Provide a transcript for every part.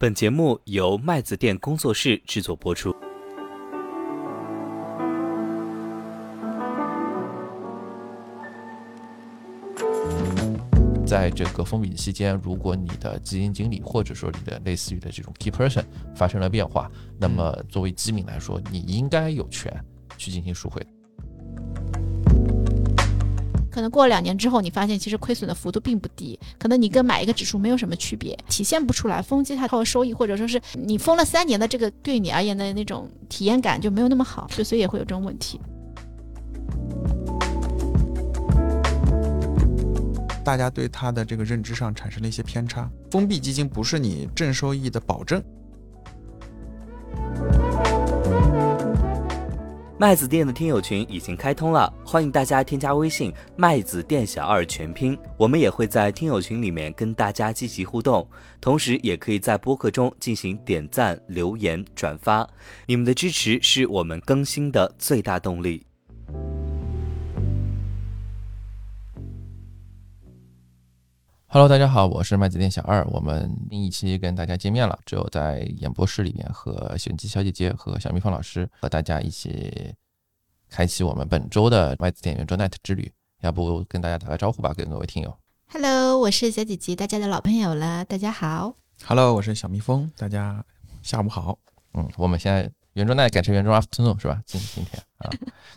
本节目由麦子店工作室制作播出。在这个封闭期间，如果你的基金经理或者说你的类似于的这种 key person 发生了变化，那么作为基民来说，你应该有权去进行赎回。可能过了两年之后，你发现其实亏损的幅度并不低，可能你跟买一个指数没有什么区别，体现不出来。封基它靠收益，或者说是你封了三年的这个对你而言的那种体验感就没有那么好，就所以也会有这种问题。大家对它的这个认知上产生了一些偏差。封闭基金不是你正收益的保证。麦子店的听友群已经开通了，欢迎大家添加微信“麦子店小二”全拼，我们也会在听友群里面跟大家积极互动，同时也可以在播客中进行点赞、留言、转发，你们的支持是我们更新的最大动力。Hello，大家好，我是麦子店小二。我们另一期跟大家见面了，只有在演播室里面和选机小姐姐和小蜜蜂老师和大家一起开启我们本周的麦子店圆桌 Night 之旅。要不跟大家打个招呼吧，跟各位听友。Hello，我是小姐姐，大家的老朋友了，大家好。Hello，我是小蜜蜂，大家下午好。嗯，我们现在圆桌 Night 改成圆桌 Afternoon 是吧？今今天啊，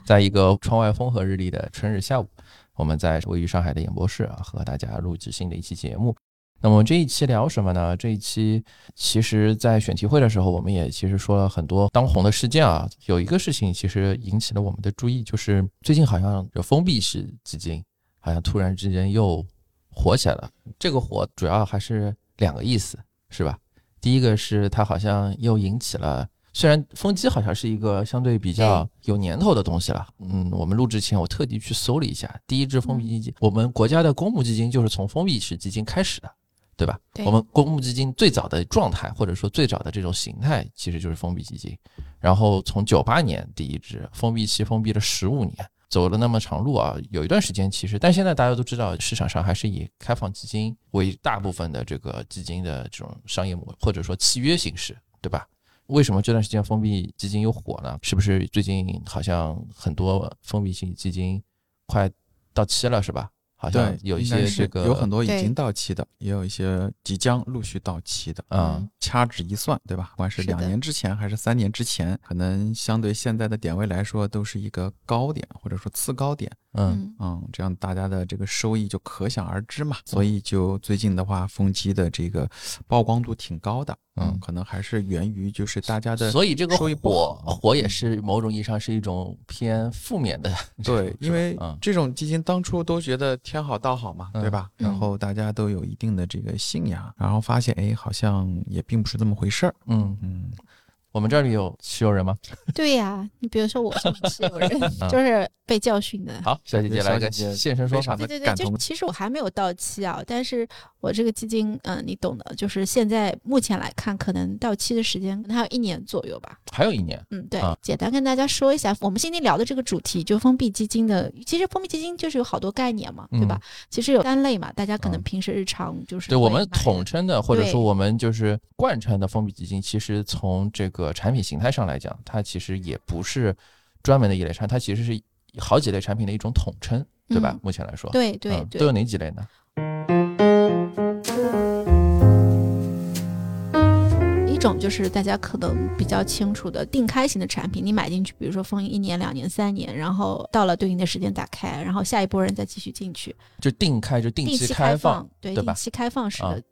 在一个窗外风和日丽的春日下午。我们在位于上海的演播室啊，和大家录制新的一期节目。那么这一期聊什么呢？这一期其实，在选题会的时候，我们也其实说了很多当红的事件啊。有一个事情其实引起了我们的注意，就是最近好像有封闭式基金好像突然之间又火起来了。这个火主要还是两个意思，是吧？第一个是它好像又引起了。虽然封基好像是一个相对比较有年头的东西了，嗯，我们录制前我特地去搜了一下，第一支封闭基金，我们国家的公募基金就是从封闭式基金开始的，对吧？我们公募基金最早的状态或者说最早的这种形态其实就是封闭基金，然后从九八年第一支封闭期封闭了十五年，走了那么长路啊，有一段时间其实，但现在大家都知道市场上还是以开放基金为大部分的这个基金的这种商业模或者说契约形式，对吧？为什么这段时间封闭基金又火了？是不是最近好像很多封闭性基金快到期了，是吧？好像有一些这个有很多已经到期的，也有一些即将陆续到期的。嗯，掐指一算，对吧？不管是两年之前还是三年之前，可能相对现在的点位来说，都是一个高点或者说次高点。嗯嗯，这样大家的这个收益就可想而知嘛。所以就最近的话，风机的这个曝光度挺高的。嗯，可能还是源于就是大家的，所以这个火火也是某种意义上是一种偏负面的。对，因为这种基金当初都觉得天好道好嘛，对吧？然后大家都有一定的这个信仰，然后发现哎，好像也并不是这么回事儿。嗯嗯。我们这里有持有人吗？对呀，你比如说我是持有人，就是被教训的。好，小姐姐来个现身说法对对对，就其实我还没有到期啊，但是我这个基金，嗯，你懂的，就是现在目前来看，可能到期的时间可能还有一年左右吧。还有一年？嗯，对。简单跟大家说一下，我们今天聊的这个主题，就封闭基金的。其实封闭基金就是有好多概念嘛，对吧？其实有三类嘛，大家可能平时日常就是对我们统称的，或者说我们就是贯穿的封闭基金，其实从这个。产品形态上来讲，它其实也不是专门的一类产品，它其实是好几类产品的一种统称，对吧？目前来说，对对对，都有哪几类呢？一种就是大家可能比较清楚的定开型的产品，你买进去，比如说封一年、两年、三年，然后到了对应的时间打开，然后下一波人再继续进去，就定开就定期开放，对定期开放式的。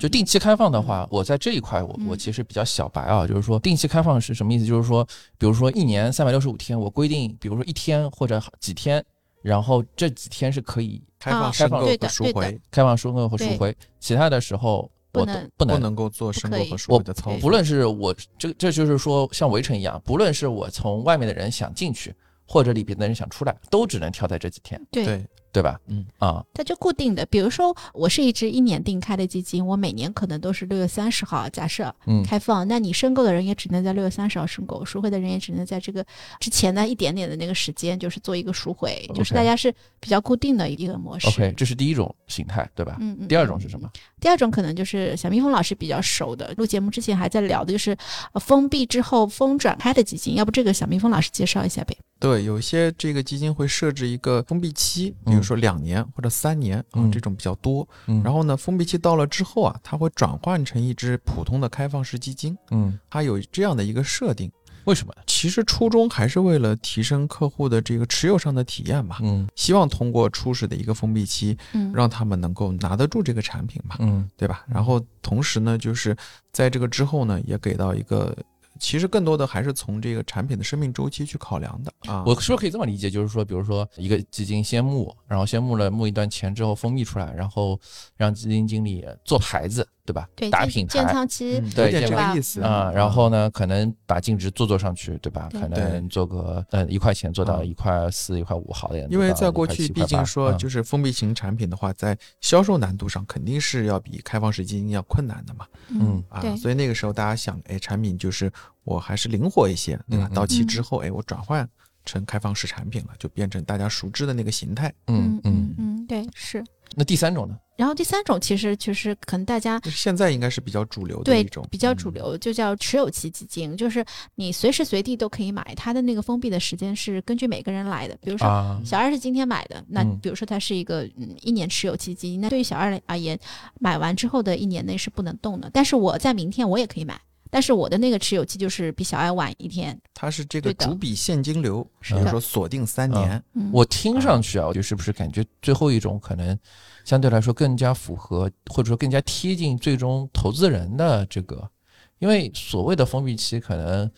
就定期开放的话，我在这一块，我我其实比较小白啊，就是说定期开放是什么意思？就是说，比如说一年三百六十五天，我规定，比如说一天或者几天，然后这几天是可以开放申购和赎回，开放申购和赎回，其他的时候我能不能不能够做申购和赎回的操作。不论是我这这就是说像围城一样，不论是我从外面的人想进去，或者里边的人想出来，都只能跳在这几天，对对，吧？嗯啊，它就固定的。比如说，我是一只一年定开的基金，我每年可能都是六月三十号假设嗯开放，那你申购的人也只能在六月三十号申购，赎回的人也只能在这个之前的一点点的那个时间，就是做一个赎回，就是大家是比较固定的一个模式。OK，这是第一种形态，对吧？嗯嗯。第二种是什么？第二种可能就是小蜜蜂老师比较熟的，录节目之前还在聊的，就是呃封闭之后封转开的基金。要不这个小蜜蜂老师介绍一下呗？对，有些这个基金会设置一个封闭期，比如说两年或者三年啊嗯，这种比较多。嗯然后呢，封闭期到了之后啊，它会转换成一只普通的开放式基金，嗯，它有这样的一个设定。为什么？其实初衷还是为了提升客户的这个持有上的体验吧，嗯希望通过初始的一个封闭期，嗯，让他们能够拿得住这个产品嘛，嗯对吧？然后同时呢，就是在这个之后呢，也给到一个，其实更多的还是从这个产品的生命周期去考量的啊。我是不是可以这么理解？就是说，比如说一个基金先募，然后先募了募一段钱之后封闭出来，然后让基金经理做牌子，对吧？对打品建牌仓期嗯，有点对这个意思啊、然后呢，可能把净值做做上去，对吧？对可能做个呃一块钱做到嗯一块四、一块五，好的点。因为在过去，毕竟说就是封闭型产品的话，在销售难度上肯定是要比开放式基金要困难的嘛。嗯啊对，，所以那个时候大家想，哎，产品就是我还是灵活一些，对吧到期之后，哎，我转换成开放式产品了，就变成大家熟知的那个形态。嗯嗯。嗯，对是。那第三种呢？然后第三种其实就是可能大家就是现在应该是比较主流的对一种，比较主嗯。流，就叫持有期基金，就是你随时随地都可以买，它的那个封闭的时间是根据每个人来的。比如说啊，小二是今天买的，那嗯比如说它是一个嗯一年持有期基金，那对于小二而言，买完之后的一年内是不能动的。但是我在明天我也可以买，但是我的那个持有期就是比小爱晚一天。它是这个主笔现金流，是的。比如说锁定三年，嗯，我听上去啊，就是不是感觉最后一种可能相对来说更加符合，或者说更加贴近最终投资人的这个，因为所谓的封闭期，可能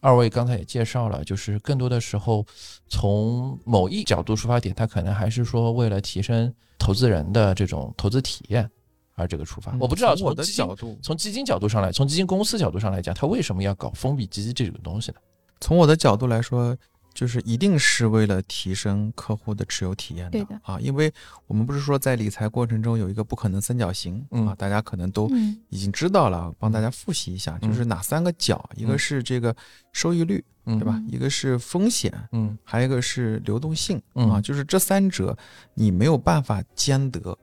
二位刚才也介绍了，就是更多的时候从某一角度出发点，它可能还是说为了提升投资人的这种投资体验而这个出发。嗯我不知道从我的从基金角度，从基金角度上来，从基金公司角度上来讲，他为什么要搞封闭基金这种东西呢？从我的角度来说，就是一定是为了提升客户的持有体验对的啊，因为我们不是说在理财过程中有一个不可能三角形、嗯啊，大家可能都嗯已经知道了，帮大家复习一下，嗯就是哪三个角，一个嗯是这个收益率，嗯对吧？嗯一个是风险，嗯还有一个是流动性嗯啊，就是这三者你没有办法兼得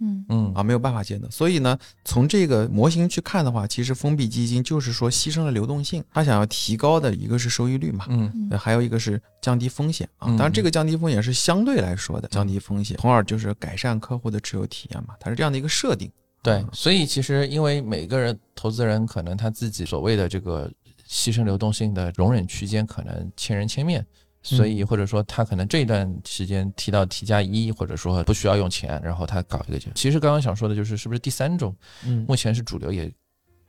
嗯嗯啊，没有办法兼得。所以呢，从这个模型去看的话，其实封闭基金就是说牺牲了流动性，它想要提高的一个是收益率嘛，嗯还有一个是降低风险啊。嗯当然，这个降低风险是相对来说的降低风险，从而就是改善客户的持有体验嘛，它是这样的一个设定。对，所以其实因为每个人投资人可能他自己所谓的这个牺牲流动性的容忍区间可能千人千面，所以或者说他可能这一段时间提到 T 加一，或者说不需要用钱，然后他搞一个这。其实刚刚想说的就是，是不是第三种嗯目前是主流也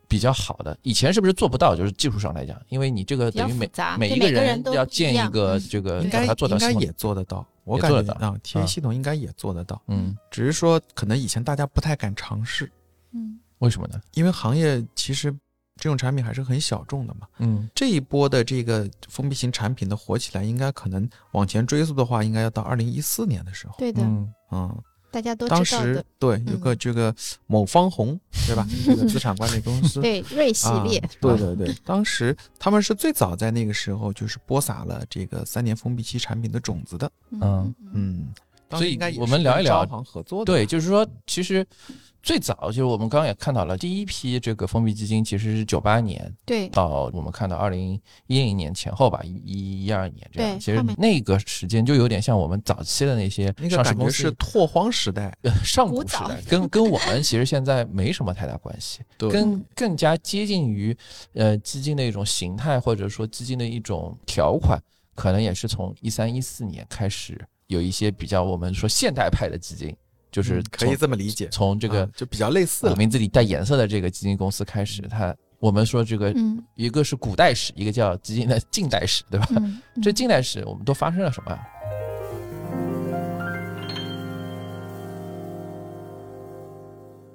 比较好的？以前是不是做不到？就是技术上来讲，因为你这个等于每，每一个人要建一个这个应该把它做到系统应该也做得到，我感觉啊，TA 啊系统应该也做得到，嗯，只是说可能以前大家不太敢尝试，嗯为什么呢？因为行业其实这种产品还是很小众的嘛。嗯这一波的这个封闭型产品的火起来，应该可能往前追溯的话，应该要到二零一四年的时候。对的，嗯嗯，大家都当时知道的。对有个这个某方红，对吧？这个资产管理公司。对瑞系列啊，对对对，当时他们是最早在那个时候就是播撒了这个三年封闭期产品的种子的。嗯嗯所以应该我们聊一聊合作的。对，就是说，其实最早就是我们刚刚也看到了，第一批这个封闭基金其实是九八年对。到我们看到二零一零年前后吧，一一一二年这样。其实那个时间就有点像我们早期的那些那个感觉上市公司是拓荒时代，呃上古时代，跟跟我们其实现在没什么太大关系，对。更更加接近于呃基金的一种形态，或者说基金的一种条款，可能也是从一三一四年开始有一些比较我们说现代派的基金，就是嗯可以这么理解。从这个啊就比较类似名字里带颜色的这个基金公司开始，它我们说这个嗯一个是古代史，一个叫基金的近代史，对吧？嗯，这近代史我们都发生了什么？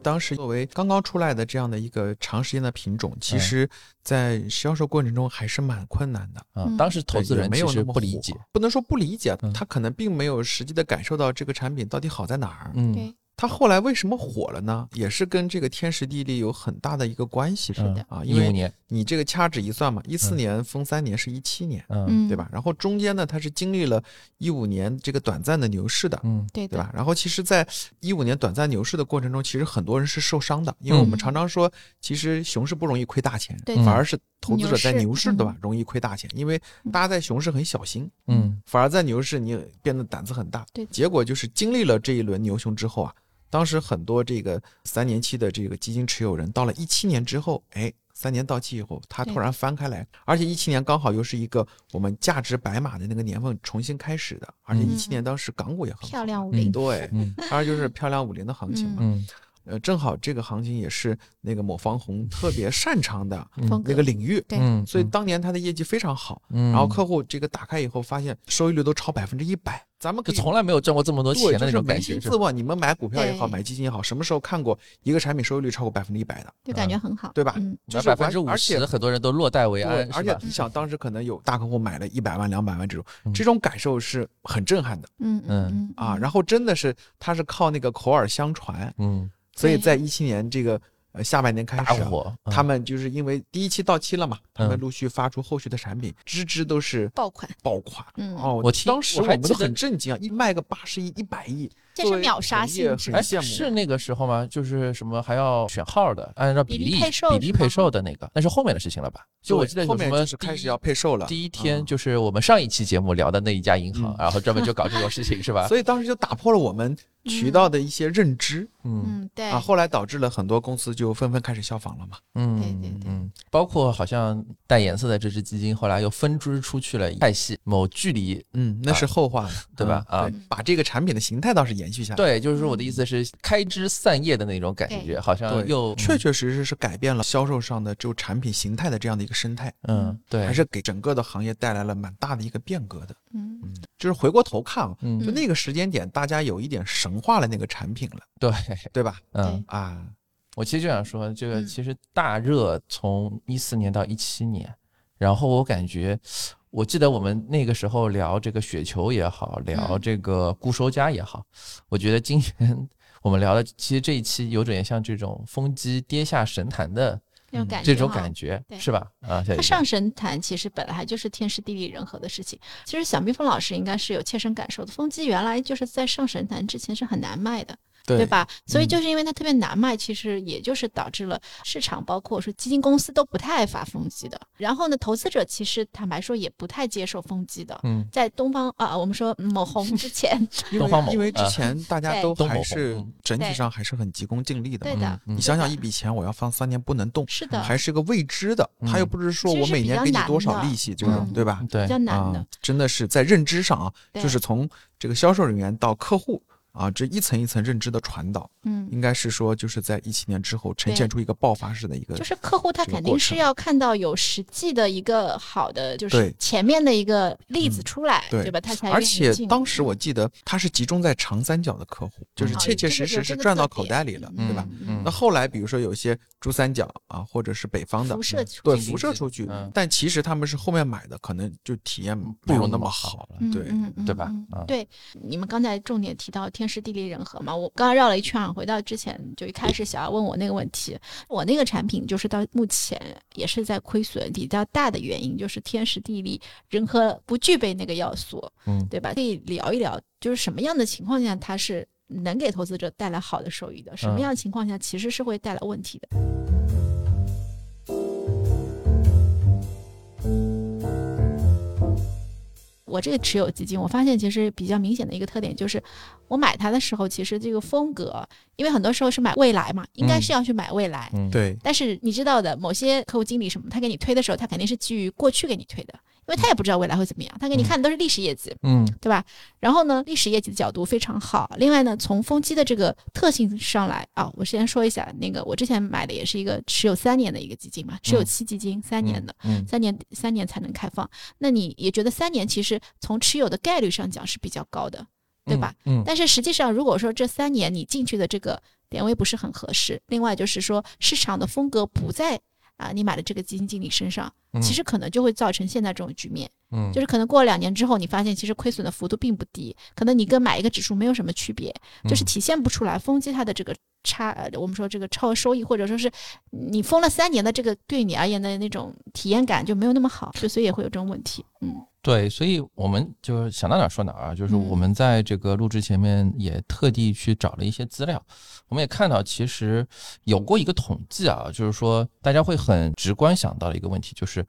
当时作为刚刚出来的这样的一个长时间的品种，其实在销售过程中还是蛮困难的。嗯，当时投资人没有那么不理解，不能说不理解，他可能并没有实际的感受到这个产品到底好在哪儿。嗯，对。它后来为什么火了呢？也是跟这个天时地利有很大的一个关系，是的啊，因为你这个掐指一算嘛，一四年封三年是一七年，嗯，对吧？然后中间呢，它是经历了一五年这个短暂的牛市的，嗯，对，对吧？然后其实，在一五年短暂牛市的过程中，其实很多人是受伤的，因为我们常常说，其实熊市不容易亏大钱，对，反而是投资者在牛市，对吧？容易亏大钱，因为大家在熊市很小心，嗯，反而在牛市你变得胆子很大，对，结果就是经历了这一轮牛熊之后啊。当时很多这个三年期的这个基金持有人，到了一七年之后，哎，三年到期以后，他突然翻开来，而且一七年刚好又是一个我们价值白马的那个年份重新开始的，而且一七年当时港股也很漂亮五零，对，当然就是漂亮五零的行情嘛，呃，正好这个行情也是那个某方红特别擅长的那个领域，对，所以当年他的业绩非常好，然后客户这个打开以后发现收益率都超百分之一百。咱们就从来没有赚过这么多钱的那种感觉。自问，你们买股票也好，买基金也好，什么时候看过一个产品收益率超过百分之一百的？就感觉很好，对吧？就是百分之五十，很多人都落袋为安。而且你想，当时可能有大客户买了一百万、两百万这种，这种感受是很震撼的。嗯嗯啊，然后真的是他是靠那个口耳相传，嗯，所以在一七年这个。呃，下半年开始，火，他们就是因为第一期到期了嘛，他们陆续发出后续的产品，支支都是爆款，爆款。嗯，哦，我当时我们都很震惊啊，一卖个八十亿、一百亿，这是秒杀性质。很羡慕。是那个时候吗？就是什么还要选号的，按照比例比例配售的那个，那是后面的事情了吧？就我记得后面就是开始要配售了。第一天就是我们上一期节目聊的那一家银行，然后专门就搞这种事情，是吧？所以当时就打破了我们。渠道的一些认知，嗯，对啊，后来导致了很多公司就纷纷开始效仿了嘛，嗯，对对对，包括好像带颜色的这只基金，后来又分支出去了派系某距离，嗯，那是后话了，对吧？啊，把这个产品的形态倒是延续下来，对，就是说我的意思是开枝散叶的那种感觉，好像又确确实实是改变了销售上的就产品形态的这样的一个生态，嗯，对，还是给整个的行业带来了蛮大的一个变革的，嗯，就是回过头看啊，就那个时间点，大家有一点神化了那个产。品了，对。对吧？嗯。啊，我其实就想说，这个其实大热从一四年到一七年，然后我感觉，我记得我们那个时候聊这个雪球也好，聊这个固收加也好，我觉得今年 我们聊的其实这一期有点像这种风机跌下神坛的这种感觉，是吧？啊，它上神坛其实本来就是天时地利人和的事情。其实小蜜蜂老师应该是有切身感受的，风机原来就是在上神坛之前是很难卖的。对吧？所以就是因为它特别难卖，其实也就是导致了市场，包括说基金公司都不太爱发风机的。然后呢，投资者其实坦白说也不太接受风机的。嗯，在东方啊，我们说某红 之前，东方某，因为之前大家都还是整体上还是很急功近利的。对的，你想想，一笔钱我要放三年不能动，是的，还是个未知的。他又不是说我每年给你多少利息这种，对吧？对，比较难的，真的是在认知上啊，就是从这个销售人员到客户。啊，这一层一层认知的传导，嗯，应该是说就是在一七年之后呈现出一个爆发式的一个，就是客户他肯定是要看到有实际的一个好的，就是前面的一个例子出来，对吧？他才而且当时我记得他是集中在长三角的客户，就是切切实实是赚到口袋里了，对吧？那后来比如说有一些珠三角啊，或者是北方的，对辐射出去，但其实他们是后面买的，可能就体验不如那么好了，对对吧？对，你们刚才重点提到天。天时地利人和嘛，我刚刚绕了一圈，回到之前就一开始想要问我那个问题，我那个产品就是到目前也是在亏损比较大的原因，就是天时地利人和不具备那个要素，嗯，对吧？可以聊一聊，就是什么样的情况下它是能给投资者带来好的收益的，什么样的情况下其实是会带来问题的。我这个持有基金，我发现其实比较明显的一个特点就是，我买它的时候，其实这个风格，因为很多时候是买未来嘛，应该是要去买未来，对。但是你知道的，某些客户经理什么，他给你推的时候，他肯定是基于过去给你推的。因为他也不知道未来会怎么样，他给你看的都是历史业绩，嗯，对吧？然后呢，历史业绩的角度非常好。另外呢，从风机的这个特性上来啊，我先说一下，那个我之前买的也是一个持有三年的一个基金嘛，持有期基金三年的，三年三年才能开放。那你也觉得三年其实从持有的概率上讲是比较高的，对吧？嗯，但是实际上，如果说这三年你进去的这个点位不是很合适，另外就是说市场的风格不在啊你买的这个基金经理身上，其实可能就会造成现在这种局面。嗯，就是可能过了两年之后，你发现其实亏损的幅度并不低，可能你跟买一个指数没有什么区别，就是体现不出来风机它的这个差，我们说这个超额收益，或者说是你封了三年的这个对你而言的那种体验感就没有那么好，就所以也会有这种问题。嗯，对，所以我们就想到哪儿说哪儿啊，就是我们在这个录制前面也特地去找了一些资料，我们也看到其实有过一个统计啊，就是说大家会很直观想到的一个问题就是。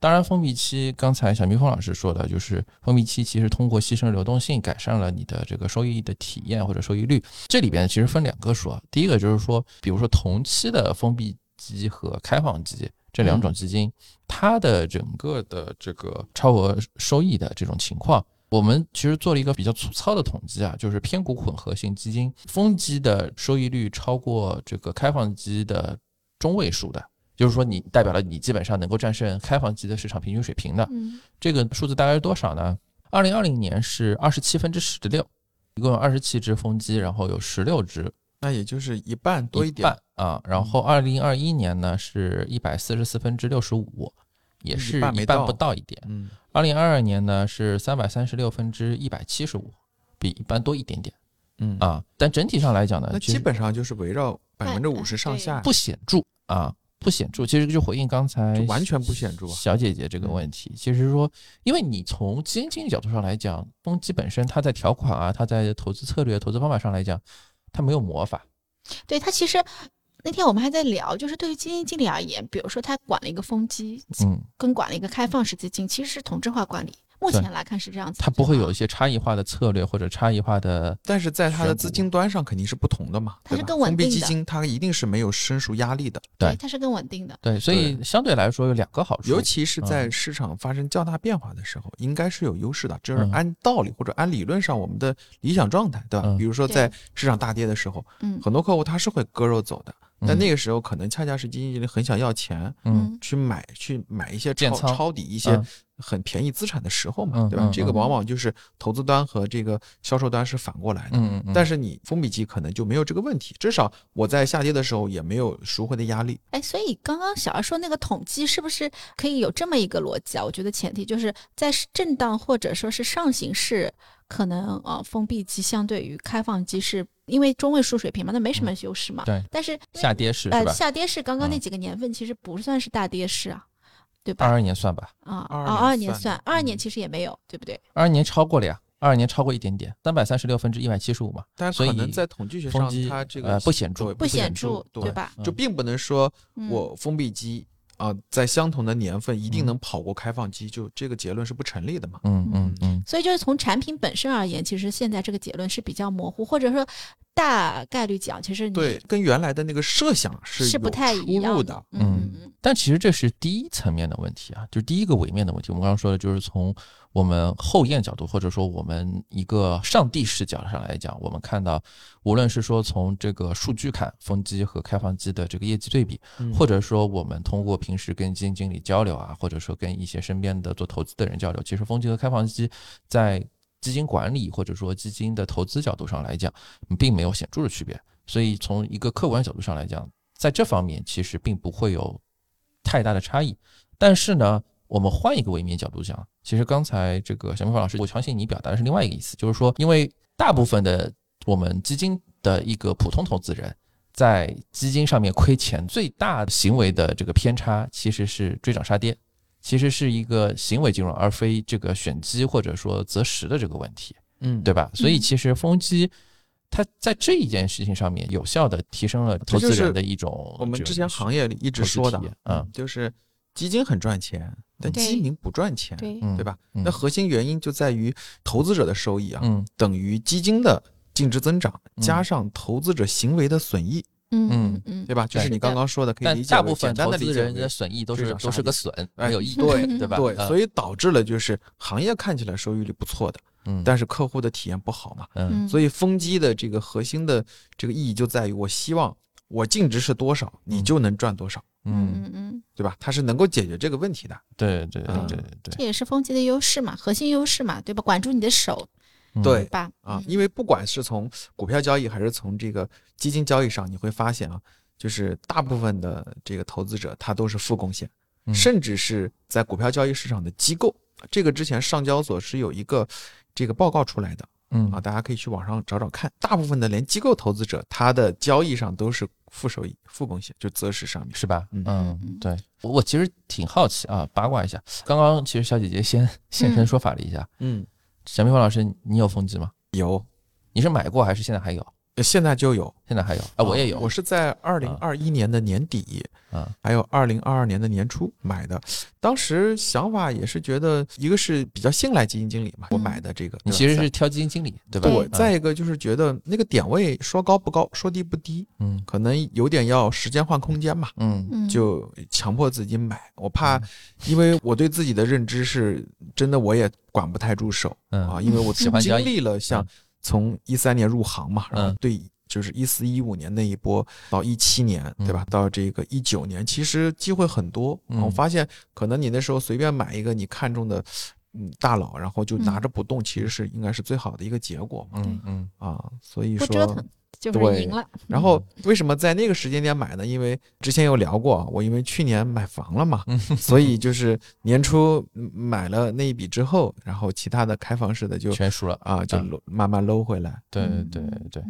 当然，封闭期刚才小蜜蜂老师说的，就是封闭期其实通过牺牲流动性改善了你的这个收益的体验或者收益率。这里边其实分两个说，第一个就是说，比如说同期的封闭期和开放基这两种基金，它的整个的这个超额收益的这种情况，我们其实做了一个比较粗糙的统计啊，就是偏股混合型基金风基的收益率超过这个开放基的中位数的。就是说，你代表了你基本上能够战胜开放基的市场平均水平的，嗯，这个数字大概是多少呢？二零二零年是二十七分之十六，一共有二十七只风机，然后有十六只，那也就是一半多一点啊。然后二零二一年呢是一百四十四分之六十五，也是一半不到一点。嗯，二零二二年呢是三百三十六分之一百七十五，比一般多一点点。嗯啊，但整体上来讲呢，那基本上就是围绕百分之五十上下，不显著啊。不显著，其实就回应刚才完全不显著小姐姐这个问题。其实说，因为你从基金经理角度上来讲，东基本身它在条款啊，它在投资策略、投资方法上来讲，它没有魔法。对它其实那天我们还在聊，就是对于基金经理而言，比如说他管了一个风机，嗯，跟管了一个开放式基金，其实是同质化管理。目前来看是这样子，它不会有一些差异化的策略或者差异化的，但是在它的资金端上肯定是不同的嘛，它是更稳定的。封闭基金它一定是没有申赎压力的，对，它是更稳定的。对，所以相对来说有两个好处，尤其是在市场发生较大变化的时候，应该是有优势的。就是按道理或者按理论上我们的理想状态，对吧？比如说在市场大跌的时候，嗯，很多客户他是会割肉走的。但那个时候可能恰恰是基金经理很想要钱，嗯，去买去买一些抄抄底一些很便宜资产的时候嘛，对吧？这个往往就是投资端和这个销售端是反过来的。嗯嗯。但是你封闭期可能就没有这个问题，至少我在下跌的时候也没有赎回的压力。哎，所以刚刚小二说那个统计是不是可以有这么一个逻辑啊？我觉得前提就是在震荡或者说是上行市，可能呃封闭期相对于开放期是。因为中位数水平嘛，那没什么优势嘛。对，但是下跌市呃，下跌市刚刚那几个年份其实不算是大跌市啊，对吧？二二年算吧。啊，二二年算，二二年其实也没有，对不对？二二年超过了呀，二二年超过一点点，三百三十六分之一百七十五嘛。但是可能在统计学上，它这个不显著，不显著，对吧？就并不能说我封闭机。啊，在相同的年份一定能跑过开放机，就这个结论是不成立的嘛？嗯嗯嗯。所以就是从产品本身而言，其实现在这个结论是比较模糊，或者说大概率讲，其实对跟原来的那个设想是是不太一样的。嗯嗯。但其实这是第一层面的问题啊，就是第一个伪面的问题。我们刚刚说的就是从。我们后验角度，或者说我们一个上帝视角上来讲，我们看到，无论是说从这个数据看，风机和开放机的这个业绩对比，或者说我们通过平时跟基金经理交流啊，或者说跟一些身边的做投资的人交流，其实风机和开放机在基金管理或者说基金的投资角度上来讲，并没有显著的区别。所以从一个客观角度上来讲，在这方面其实并不会有太大的差异。但是呢，我们换一个维面角度讲。其实刚才这个小明峰老师，我相信你表达的是另外一个意思，就是说，因为大部分的我们基金的一个普通投资人，在基金上面亏钱最大的行为的这个偏差，其实是追涨杀跌，其实是一个行为金融，而非这个选基或者说择时的这个问题，嗯，对吧？所以其实风机它在这一件事情上面，有效的提升了投资人的一种我们之前行业里一直说的，嗯，就是基金很赚钱。但基民不赚钱，对对吧？那核心原因就在于投资者的收益啊，等于基金的净值增长加上投资者行为的损益，嗯嗯嗯，对吧？就是你刚刚说的，可以理解。大部分投资人的损益都是都是个损，没有益，对对吧？对，所以导致了就是行业看起来收益率不错的，嗯，但是客户的体验不好嘛，嗯，所以风机的这个核心的这个意义就在于，我希望我净值是多少，你就能赚多少。嗯嗯嗯，对吧？它是能够解决这个问题的。对对对对对，这也是风机的优势嘛，核心优势嘛，对吧？管住你的手，对吧？啊，因为不管是从股票交易还是从这个基金交易上，你会发现啊，就是大部分的这个投资者他都是负贡献，甚至是在股票交易市场的机构，这个之前上交所是有一个这个报告出来的。嗯。啊，大家可以去网上找找看，大部分的连机构投资者，他的交易上都是负收益、负贡献，就择时上面是吧？嗯。嗯，对。我我其实挺好奇啊，八卦一下，刚刚其实小姐姐先现身说法了一下，嗯，小蜜蜂老师，你有风机吗？有，你是买过还是现在还有？现在就有，现在还有啊，我也有，我是在二零二一年的年底，啊，还有二零二二年的年初买的。当时想法也是觉得，一个是比较信赖基金经理嘛，我买的这个。你其实是挑基金经理对吧？对。再一个就是觉得那个点位说高不高，说低不低，嗯，可能有点要时间换空间嘛，嗯，就强迫自己买。我怕，因为我对自己的认知是真的，我也管不太住手啊，因为我喜欢经历了像。从一三年入行嘛，然后对，就是一四一五年那一波到一七年，对吧？到这个一九年，其实机会很多。我发现，可能你那时候随便买一个你看中的，嗯，大佬，然后就拿着不动，其实是应该是最好的一个结果嘛。嗯嗯啊，所以说不折腾就是赢了。然后为什么在那个时间点买呢？因为之前有聊过，我因为去年买房了嘛，所以就是年初买了那一笔之后，然后其他的开放式的就全输了啊，就慢慢搂回来。对对对。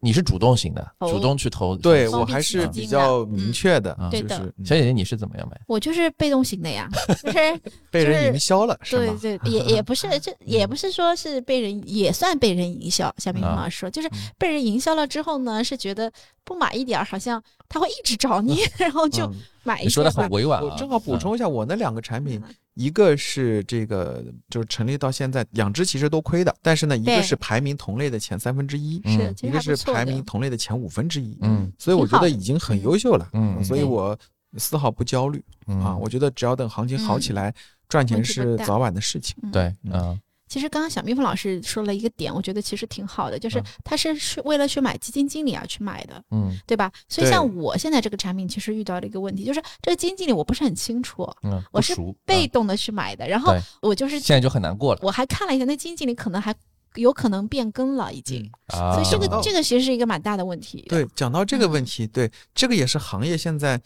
你是主动型的，主动去投，对我还是比较明确的。对的，小姐姐你是怎么样呗？我 就是 被动型的呀，就是被人营销了，是吗？对对，也 也不是，这也不是说是被人，也算被人营销。小明老师说，就是被人营销了之后呢，是觉得不买一点，好像他会一直找你，然后就买一。你说的很委婉。我正好补充一下，我那两个产品。一个是这个，就是成立到现在，两只其实都亏的，但是呢，一个是排名同类的前三分之一，是一个是排名同类的前五分之一，嗯，所以我觉得已经很优秀了，嗯，所以我丝毫不焦虑啊，我觉得只要等行情好起来，赚钱是早晚的事情，对，嗯。其实刚刚小蜜蜂老师说了一个点，我觉得其实挺好的，就是他是是为了去买基金经理而去买的，嗯，对吧？所以像我现在这个产品，其实遇到了一个问题，就是这个基金经理我不是很清楚，嗯，我是被动的去买的，然后我就是现在就很难过了。我还看了一下，那基金经理可能还有可能变更了，已经，所以这个这个其实是一个蛮大的问题。对，讲到这个问题，对，这个也是行业现在。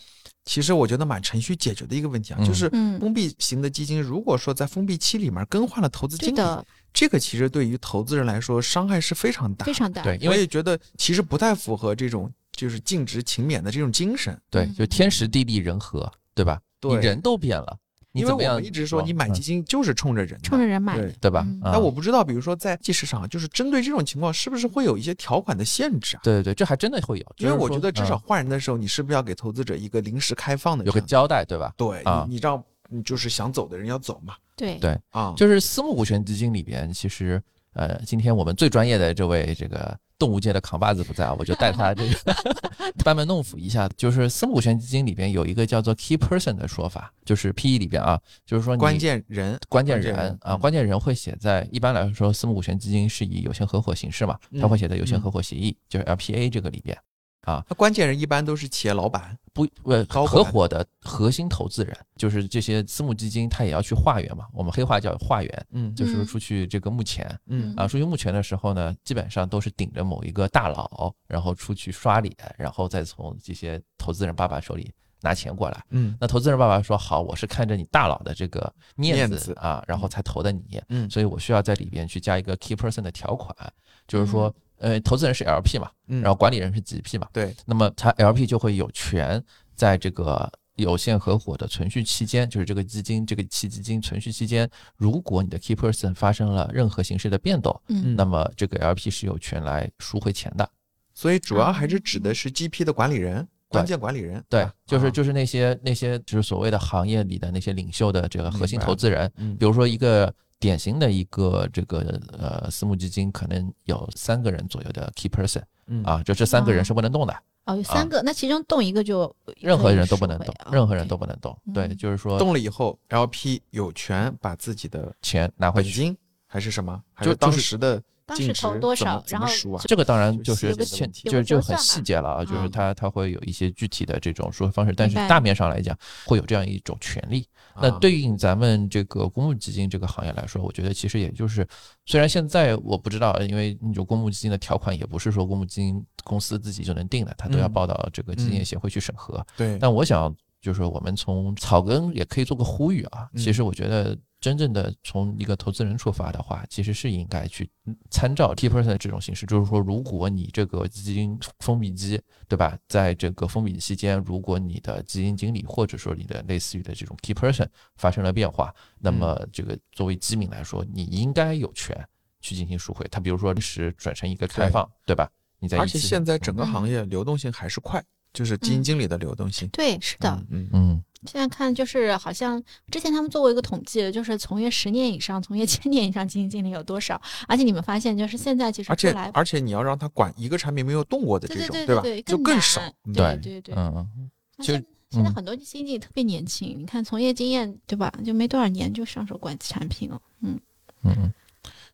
其实我觉得蛮程序解决的一个问题啊，就是封闭型的基金，如果说在封闭期里面更换了投资经理，这个其实对于投资人来说伤害是非常大，非常大。对，我也觉得其实不太符合这种就是尽职勤勉的这种精神。对，就天时地利人和，对吧？对，人都变了。因为我们一直说，你买基金就是冲着人，冲着人买，对吧？那我不知道，比如说在即市场，就是针对这种情况，是不是会有一些条款的限制啊？对对对，这还真的会有。因为我觉得至少换人的时候，你是不是要给投资者一个临时开放的，有个交代，对吧？对，你你让你就是想走的人要走嘛。对对啊，就是私募股权基金里边，其实呃，今天我们最专业的这位这个。动物界的扛把子不在啊，我就带他这个 班门弄斧一下。就是私募股权基金里边有一个叫做 key person 的说法，就是 PE 里边啊，就是说关键人，关键人啊，关键人会写在一般来说，私募股权基金是以有限合伙形式嘛，他会写在有限合伙协议，就是 LPA 这个里边。啊，那关键人一般都是企业老板，不呃，合伙的核心投资人，就是这些私募基金，他也要去化缘嘛。我们黑话叫化缘，嗯，就是出去这个募钱，嗯啊，出去募钱的时候呢，基本上都是顶着某一个大佬，然后出去刷脸，然后再从这些投资人爸爸手里拿钱过来，嗯，那投资人爸爸说好，我是看着你大佬的这个面子啊，然后才投的你，嗯，所以我需要在里边去加一个 key person 的条款，就是说。呃，投资人是 LP 嘛，然后管理人是 GP 嘛，对，那么他 LP 就会有权在这个有限合伙的存续期间，就是这个基金这个期基金存续期间，如果你的 key person 发生了任何形式的变动，嗯，那么这个 LP 是有权来赎回钱的。所以主要还是指的是 GP 的管理人，关键管理人，对，就是就是那些那些就是所谓的行业里的那些领袖的这个核心投资人，比如说一个。典型的一个这个呃私募基金可能有三个人左右的 key person，嗯啊，就这三个人是不能动的。哦，有三个，那其中动一个就任何人都不能动，任何人都不能动。对，就是说动了以后，LP 有权把自己的钱拿回去，金还是什么？就当时的当时净值投多怎么少，然后怎么输啊这个当然就就是有个现有个就就很细节了啊，就是嗯它它会有一些具体的这种说方式，但是大面上来讲会有这样一种权利。那啊对应咱们这个公募基金这个行业来说，我觉得其实也就是，虽然现在我不知道，因为那种公募基金的条款也不是说公募基金公司自己就能定的，它都要嗯报到这个基金业嗯协会去审核。对，但我想，就是我们从草根也可以做个呼吁啊。其嗯实我觉得，真正的从一个投资人出发的话，其实是应该去参照 T person 这种形式，就是说，如果你这个基金封闭期，对吧？在这个封闭期间，如果你的基金经理或者说你的类似于的这种 key person 发生了变化，那么这个作为基民来说，你应该有权去进行赎回。他比如说是转成一个开放，对吧？你在而且现在整个嗯行业流动性还是快，就是基金嗯经理的流动性。对，是的。嗯嗯嗯现在看就是好像之前他们做过一个统计，就是从业十年以上、从业千年以上基金经理有多少？而且你们发现，就是现在其实而且而且你要让他管一个产品没有动过的这种，吧对对对，？就更少。嗯对对对，嗯嗯，就现现在嗯很多基金经理特别年轻，你看从业经验对吧？就没多少年就上手管产品了。嗯，嗯嗯，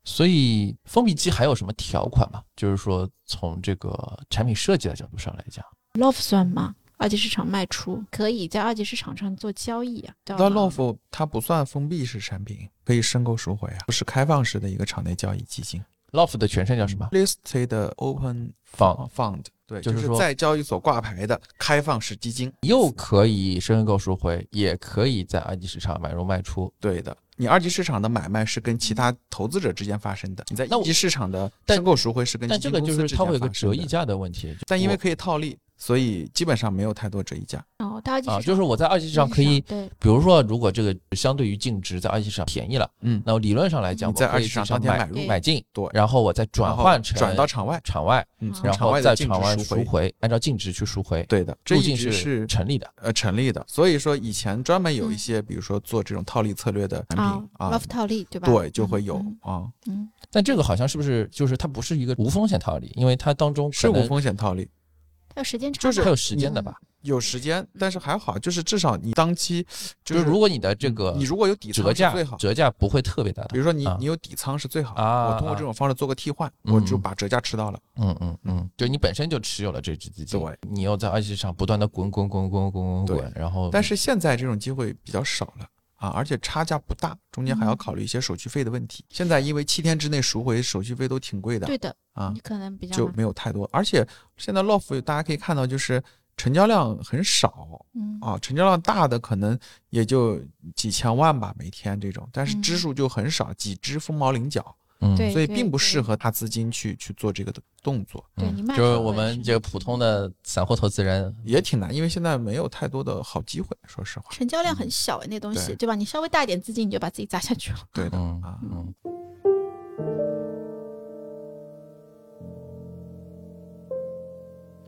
所以封闭期还有什么条款吗？就是说从这个产品设计的角度上来讲，LOF 算吗？二级市场卖出可以在二级市场上做交易啊。那 LOF 它不算封闭式产品，可以申购赎回啊，不是开放式的一个场内交易基金。LOF 的全称叫什么？Listed Open Fund Fund，对，就是说在交易所挂牌的开放式基金。又可以申购赎回，也可以在二级市场买入卖出。对的，你二级市场的买卖是跟其他投资者之间发生的，你在一级市场的申购赎回是跟基但这个就金公司之是它会有个间发生的折溢。价的问题。但因为可以套利，所以基本上没有太多折溢价。哦，到二级市啊，就是我在二级市场可以，对比如说如果这个相对于净值在二级市场便宜了，嗯，那理论上来讲，我在二级市场当天买入买进，对然后我再转换成转到场外，场外，嗯，嗯从然后场外再场外赎回。赎回，按照净值去赎回，对的，这一路径直是成立的。呃成立的。所以说以前专门有一嗯些，比如说做这种套利策略的产啊品啊，，LOF 套利对吧？对，就会有嗯啊，嗯，但这个好像是不是就是它不是一个无风险套利，因为它当中是无风险套利，它有时间差就是还有时间的吧？有时间，但是还好，就是至少你当期就是如果你的这个你如果有底仓折价最好。折价不会特别大的，比如说你啊。你有底仓是最好的，啊我通过啊。这种方式做个替换，嗯。我就把折价吃到了。嗯嗯嗯，就你本身就持有了这只基金，对，你又在二级市场不断的滚滚滚滚滚滚滚，然后但是现在这种机会比较少了啊，而且差价不大，中间还要嗯考虑一些手续费的问题。现在因为七天之内赎回手续费都挺贵的对的，啊你，可能比较就没有太多。而且现在 LOF 大家可以看到，就是成交量很少嗯啊，成交量大的可能也就几千万吧每天这种，但是嗯支数就很少，几只凤毛麟角，嗯，所以并不适合大资金去去做这个的动作。嗯对你卖就是我们这个普通的散户投资人，也挺难，因为现在没有太多的好机会，说实话。成交量很小哎，那东西对对吧？你稍微大一点资金，你就把自己砸下去了。对的嗯啊，嗯。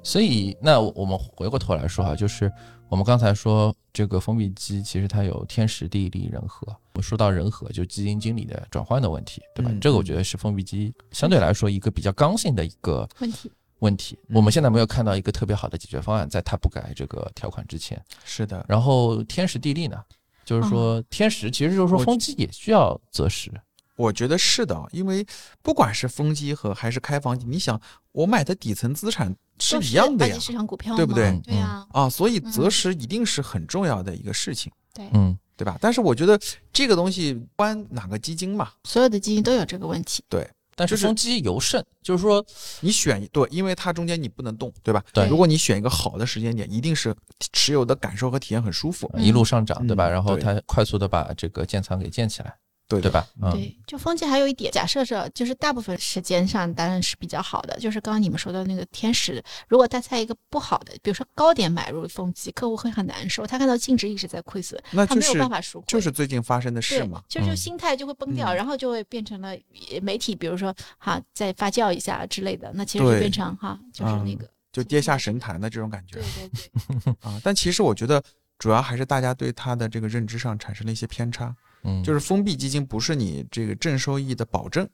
所以，那我们回过头来说哈，就是我们刚才说这个封闭机，其实它有天时地利人和。我们说到人和，就基金经理的转换的问题，对吧？嗯这个我觉得是封闭机相对来说一个比较刚性的一个问题问题。嗯我们现在没有看到一个特别好的解决方案，在它不改这个条款之前。是的，然后天时地利呢，就是说天时其实就是说我风机也需要择时。我觉得是的，因为不管是风机和还是开房机，你想我买的底层资产是一样的呀，市场股票对不对对呀，啊，所以嗯择时一定是很重要的一个事情，对，嗯，对吧？但是我觉得这个东西关哪个基金嘛，所有的基金都有这个问题。对但是风机尤甚，就是说，你选对，因为它中间你不能动，对吧？对如果你选一个好的时间点，一定是持有的感受和体验很舒服，嗯一路上涨，对吧？然后它快速的把这个建仓给建起来，对？对吧？嗯，对，就风机还有一点，假设是就是大部分时间上当然是比较好的，就是刚刚你们说的那个天使，如果他在一个不好的，比如说高点买入风机，客户会很难受，他看到净值一直在亏损，那他没有办法赎回。就是最近发生的事对嘛，，就是嗯心态就会崩掉，嗯然后就会变成了呃媒体，比如说哈再发酵一下之类的，那其实就变成哈就是那个，就跌下神坛的这种感觉对对对，啊。但其实我觉得主要还是大家对他的这个认知上产生了一些偏差，嗯，就是封闭基金不是你这个正收益的保证，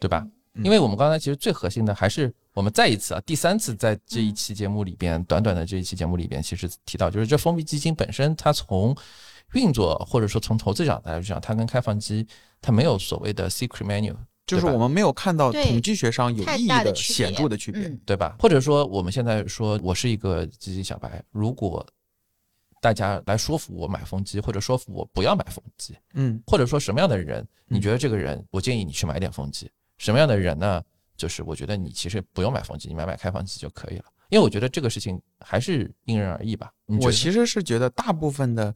对吧？嗯因为我们刚才其实最核心的还是我们再一次啊，第三次在这嗯一期节目里边，短短的这一期节目里边，其实提到就是这封闭基金本身，它从运作或者说从投资角度来讲，它跟开放基它没有所谓的 secret menu，就是我们没有看到统计学上有意义的显著的区别。嗯对吧？或者说我们现在说我是一个基金小白，如果大家来说服我买风机，或者说服我不要买风机，嗯或者说什么样的人，你嗯觉得这个人，我建议你去买点风机。什么样的人呢？就是我觉得你其实不用买风机，你买买开放机就可以了。因为我觉得这个事情还是因人而异吧。我其实是觉得大部分的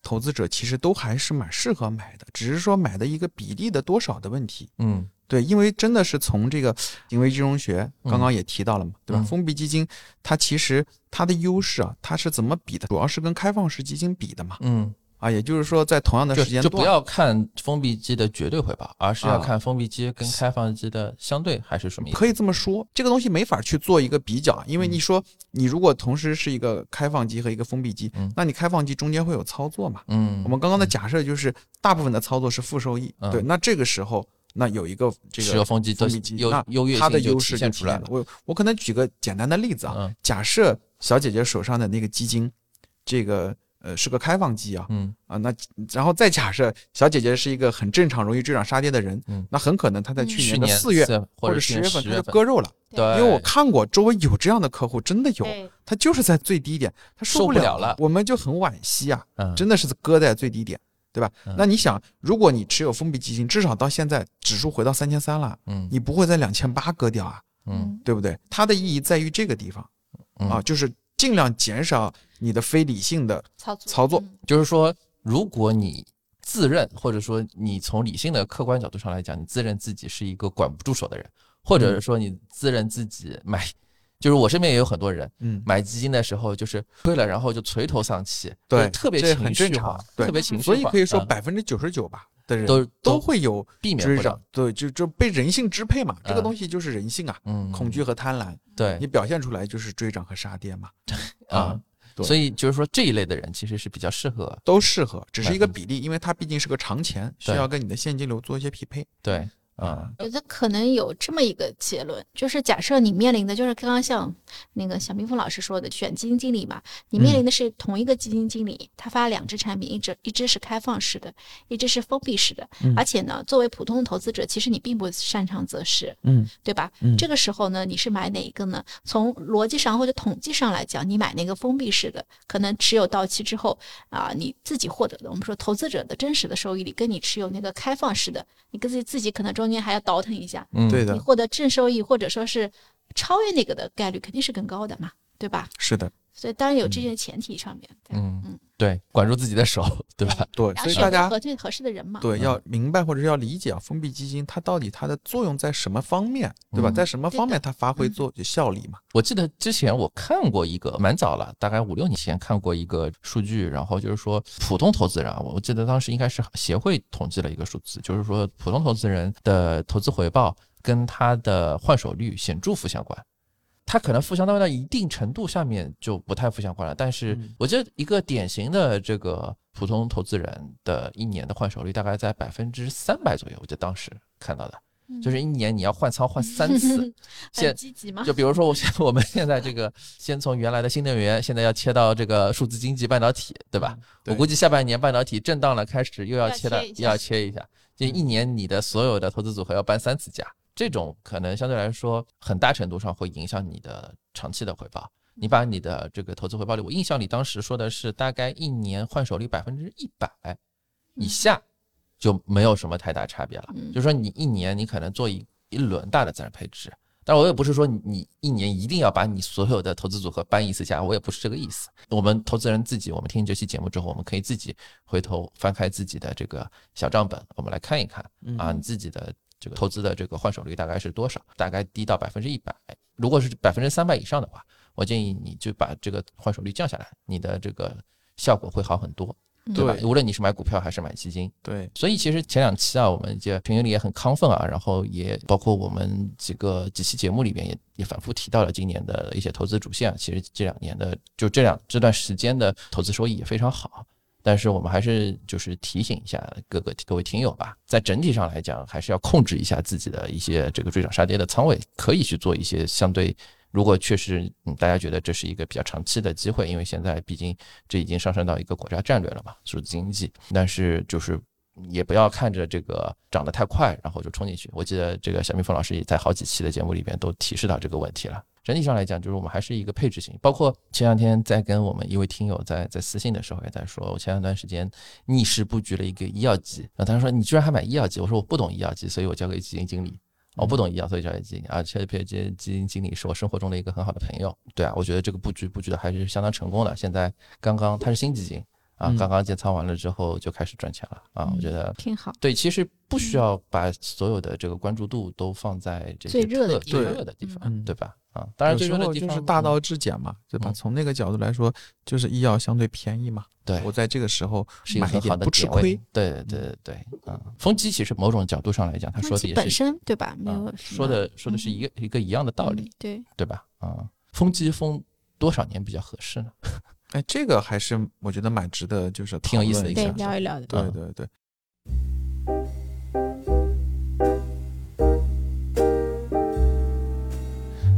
投资者其实都还是蛮适合买的，只是说买的一个比例的多少的问题。嗯对，因为真的是从这个行为金融学，刚刚也提到了嘛，对吧？嗯封闭基金它其实它的优势啊，它是怎么比的？主要是跟开放式基金比的嘛。嗯，啊，也就是说，在同样的时间段，就不要看封闭机的绝对回报，而是要啊看封闭机跟开放机的相对，还是什么意思？可以这么说，这个东西没法去做一个比较，因为嗯你说你如果同时是一个开放机和一个封闭机嗯，那你开放机中间会有操作嘛？嗯，我们刚刚的假设就是大部分的操作是负收益，嗯对，那这个时候那有一个这个封机的封闭机，优那优越它的性就体优势就出来了。我我可能举个简单的例子啊，嗯。假设小姐姐手上的那个基金，这个呃是个开放基啊嗯。啊，那然后再假设小姐姐是一个很正常、容易追涨杀跌的人，嗯。那很可能她在嗯。去去年年的四月或者十十月份她，就割肉了，对，因为我看过周围有这样的客户，真的有，对。他就是在最低点，他受不不了了。我们就很惋惜啊，嗯。真的是割在最低点，对吧？嗯。那你想，如果你持有封闭基金，至少到现在指数回到三千三了，嗯。你不会在两千八割掉啊，嗯。对不对？它的意义在于这个地方嗯。啊，就是尽量减少你的非理性的操作。操作。嗯。就是说，如果你自认，或者说你从理性的客观角度上来讲，你自认自己是一个管不住手的人，或者是说你自认自己买，就是我身边也有很多人嗯，买基金的时候就是亏了，然后就垂头丧气，对特别这情绪化很正常，对特别情绪化，所以可以说嗯。百分之九十九吧的人都都会有避免不了，，对，就就被人性支配嘛，这个嗯。东西就是人性啊，嗯，恐惧和贪婪，对。你表现出来就是追涨和杀跌嘛，啊啊，所以就是说这一类的人其实是比较适合，都适合，只是一个比例，因为它毕竟是个长钱，需要跟你的现金流做一些匹配。对，啊，觉得可能有这么一个结论，就是假设你面临的就是刚刚像那个小蜜蜂老师说的，选基金经理嘛，你面临的是同一个基金经理，他发两只产品，一只一只是开放式的，一只是封闭式的，嗯而且呢，作为普通的投资者，其实你并不擅长择时，嗯对吧？嗯这个时候呢，你是买哪一个呢？从逻辑上或者统计上来讲，你买那个封闭式的，可能持有到期之后啊，你自己获得的，我们说投资者的真实的收益率，跟你持有那个开放式的，你跟自己自己可能中间还要倒腾一下，嗯，你对的，获得正收益或者说是超越那个的概率肯定是更高的嘛，对吧？是的，所以当然有这些前提上面，嗯嗯，对，管住自己的手，对吧？对，所以大家合最合适的人嘛，对嗯要明白或者是要理解啊，封闭基金它到底它的作用在什么方面，对吧？嗯在什么方面它发挥嗯作效力嘛？我记得之前我看过一个，蛮早了，大概五六年前看过一个数据，然后就是说普通投资人啊，我记得当时应该是协会统计了一个数字，就是说普通投资人的投资回报跟他的换手率显著负相关。它可能负相关到一定程度下面就不太负相关了，但是嗯。我觉得一个典型的这个普通投资人的一年的换手率大概在百分之三百左右，我记得当时看到的，嗯。就是一年你要换仓换三次，现很积极吗，就比如说，我现我们现在这个，先从原来的新能源，现在要切到这个数字经济、半导体，对吧？我估计下半年半导体震荡了，开始又要要切到，又要切一下。就一年你的所有的投资组合要搬三次家，这种可能相对来说很大程度上会影响你的长期的回报。你把你的这个投资回报率，我印象里当时说的是大概一年换手率百分之一百以下就没有什么太大差别了。嗯就是说你一年你可能做一一轮大的资产配置，但我也不是说你你一年一定要把你所有的投资组合搬一次家，我也不是这个意思。我们投资人自己，我们听这期节目之后，我们可以自己回头翻开自己的这个小账本，我们来看一看啊，你自己的这个投资的这个换手率大概是多少？大概低到百分之一百。如果是百分之三百以上的话，我建议你就把这个换手率降下来，你的这个效果会好很多，对吧？无论你是买股票还是买基金，对，所以其实前两期啊，我们这群里也很亢奋啊，然后也包括我们几个几期节目里边也也反复提到了今年的一些投资主线啊。其实这两年的就这两这段时间的投资收益也非常好，但是我们还是就是提醒一下各个各位听友吧，在整体上来讲，还是要控制一下自己的一些这个追涨杀跌的仓位，可以去做一些相对。如果确实，嗯，大家觉得这是一个比较长期的机会，因为现在毕竟这已经上升到一个国家战略了嘛，数字经济。但是就是也不要看着这个涨得太快，然后就冲进去。我记得这个小蜜蜂老师也在好几期的节目里边都提示到这个问题了。整体上来讲，就是我们还是一个配置型。包括前两天在跟我们一位听友在在私信的时候也在说，我前两段时间逆势布局了一个医药基，然后他说你居然还买医药基，我说我不懂医药基，所以我交给基金经理。我不懂医药，所以交给基金，而且这基基金经理是我生活中的一个很好的朋友。对啊，我觉得这个布局布局的还是相当成功的。现在刚刚他是新基金。啊，刚刚建仓完了之后就开始赚钱了啊！我觉得挺好。对，其实不需要把所有的这个关注度都放在这最热的最热的地方，对吧？啊，当然最热的地方就是大道至简嘛，对吧？从那个角度来说，就是医药相对便宜嘛。对，我在这个时候是一个很好的不吃亏。对对对对，啊，风机其实某种角度上来讲，他说的也是本身对吧？没有说的说的是一个一个一样的道理，对对吧？啊，风机封多少年比较合适呢？哎，这个还是我觉得蛮值得，就是挺有意思的，对，聊一聊的。对对对。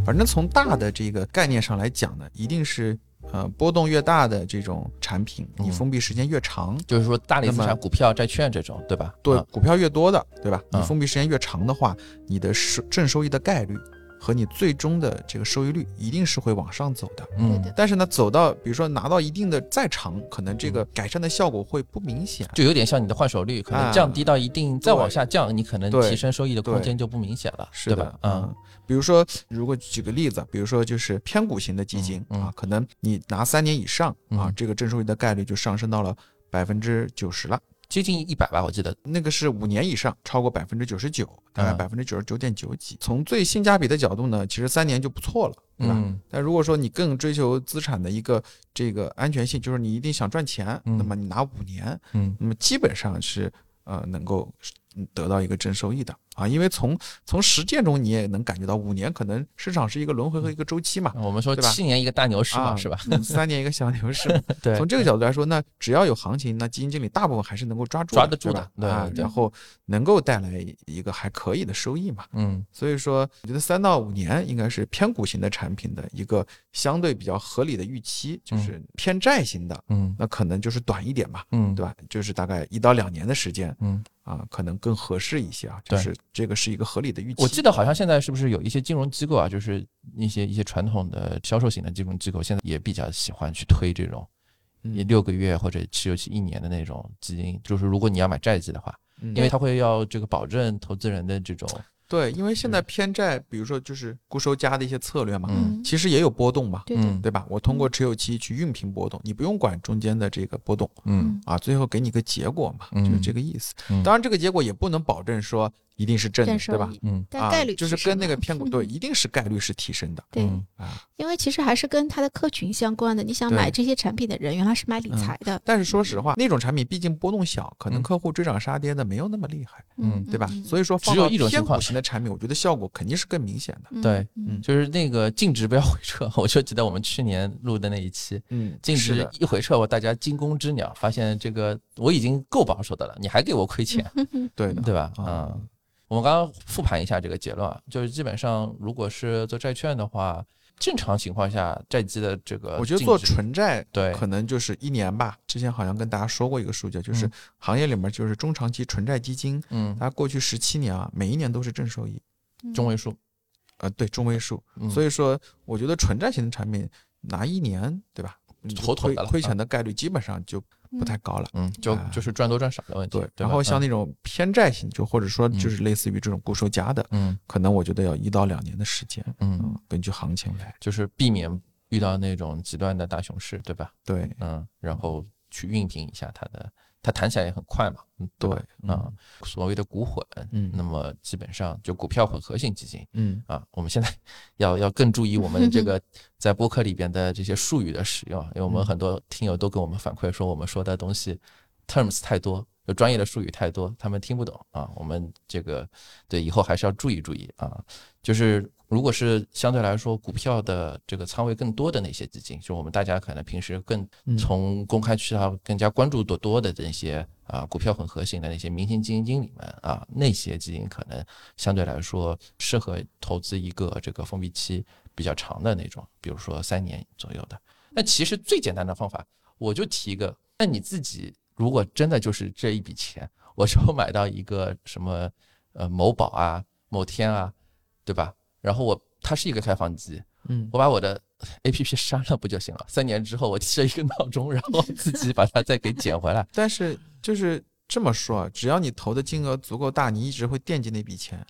反正从大的这个概念上来讲呢，一定是呃波动越大的这种产品，你封闭时间越长，就是说大类资产、股票、债券这种，对吧？对，股票越多的，对吧？你封闭时间越长的话，你的收正收益的概率。和你最终的这个收益率一定是会往上走的，嗯，但是呢，走到比如说拿到一定的再长，可能这个改善的效果会不明显，就有点像你的换手率，可能降低到一定再往下降，你可能提升收益的空间就不明显了，是吧？嗯，比如说如果举个例子，比如说就是偏股型的基金啊，可能你拿三年以上啊，这个正收益的概率就上升到了百分之九十了。接近一百吧，我记得那个是五年以上，超过百分之九十九，大概百分之九十九点九几。从最性价比的角度呢，其实三年就不错了，对吧？但如果说你更追求资产的一个这个安全性，就是你一定想赚钱，那么你拿五年，嗯，那么基本上是呃能够得到一个正收益的。啊，因为从从实践中你也能感觉到，五年可能市场是一个轮回和一个周期嘛。我们说七年一个大牛市嘛，是吧？三年一个小牛市。对，从这个角度来说，那只要有行情，那基金经理大部分还是能够抓住抓得住的啊，然后能够带来一个还可以的收益嘛。嗯，所以说，我觉得三到五年应该是偏股型的产品的一个相对比较合理的预期，就是偏债型的，嗯，那可能就是短一点嘛，嗯，对吧？就是大概一到两年的时间，嗯。啊，可能更合适一些啊，就是这个是一个合理的预期。我记得好像现在是不是有一些金融机构啊，就是一些一些传统的销售型的金融机构，现在也比较喜欢去推这种，你六个月或者持有期一年的那种基金，就是如果你要买债基的话，因为它会要这个保证投资人的这种。对，因为现在偏债，比如说就是固收加的一些策略嘛，嗯，其实也有波动嘛，对对吧？我通过持有期去熨平波动，你不用管中间的这个波动，嗯。啊，最后给你个结果嘛，就是这个意思。当然，这个结果也不能保证说。一定是正的，对吧？嗯，但概率就是跟那个偏股 对，一定是概率是提升的。对啊，因为其实还是跟它的客群相关的。你想买这些产品的人，原来是买理财的。但是说实话，那种产品毕竟波动小，可能客户追涨杀跌的没有那么厉害，嗯，对吧？所以说，只有一种偏股型的产品，我觉得效果肯定是更明显的。对，嗯就是那个净值不要回撤。我就记得我们去年录的那一期，嗯，净值一回撤，我大家惊弓之鸟，发现这个我已经够保守的了，你还给我亏钱，对，对吧？啊。我们刚刚复盘一下这个结论啊，就是基本上如果是做债券的话，正常情况下债基的这个，我觉得做纯债对，可能就是一年吧。之前好像跟大家说过一个数据，就是行业里面就是中长期纯债基金，嗯，它过去十七年啊，每一年都是正收益，中位数，呃，对，中位数。所以说，我觉得纯债型的产品拿一年，对吧？亏亏钱的概率基本上就。不太高了，嗯，就就是赚多赚少的问题。对，然后像那种偏债型，就或者说就是类似于这种固收加的，嗯，可能我觉得要一到两年的时间，嗯，根据行情来，就是避免遇到那种极端的大熊市，对吧？对，嗯，然后去熨平一下它的。它弹起来也很快嘛，嗯，对，啊，所谓的股混，嗯，那么基本上就股票混合型基金，嗯，啊，我们现在要要更注意我们这个 在播客里边的这些术语的使用，因为我们很多听友都跟我们反馈说，我们说的东西 terms 太多，就专业的术语太多，他们听不懂啊，我们这个对以后还是要注意注意啊，就是。如果是相对来说股票的这个仓位更多的那些基金，就我们大家可能平时更从公开渠道更加关注多多的那些啊股票混合型的那些明星基金经理们啊，那些基金可能相对来说适合投资一个这个封闭期比较长的那种，比如说三年左右的。那其实最简单的方法，我就提一个，那你自己如果真的就是这一笔钱。我就买到一个什么呃某宝啊、某天啊，对吧？然后我它是一个开放机，嗯，我把我的 A P P 删了不就行了？三年之后我设一个闹钟，然后自己把它再给捡回来。但是就是这么说，只要你投的金额足够大，你一直会惦记那笔钱，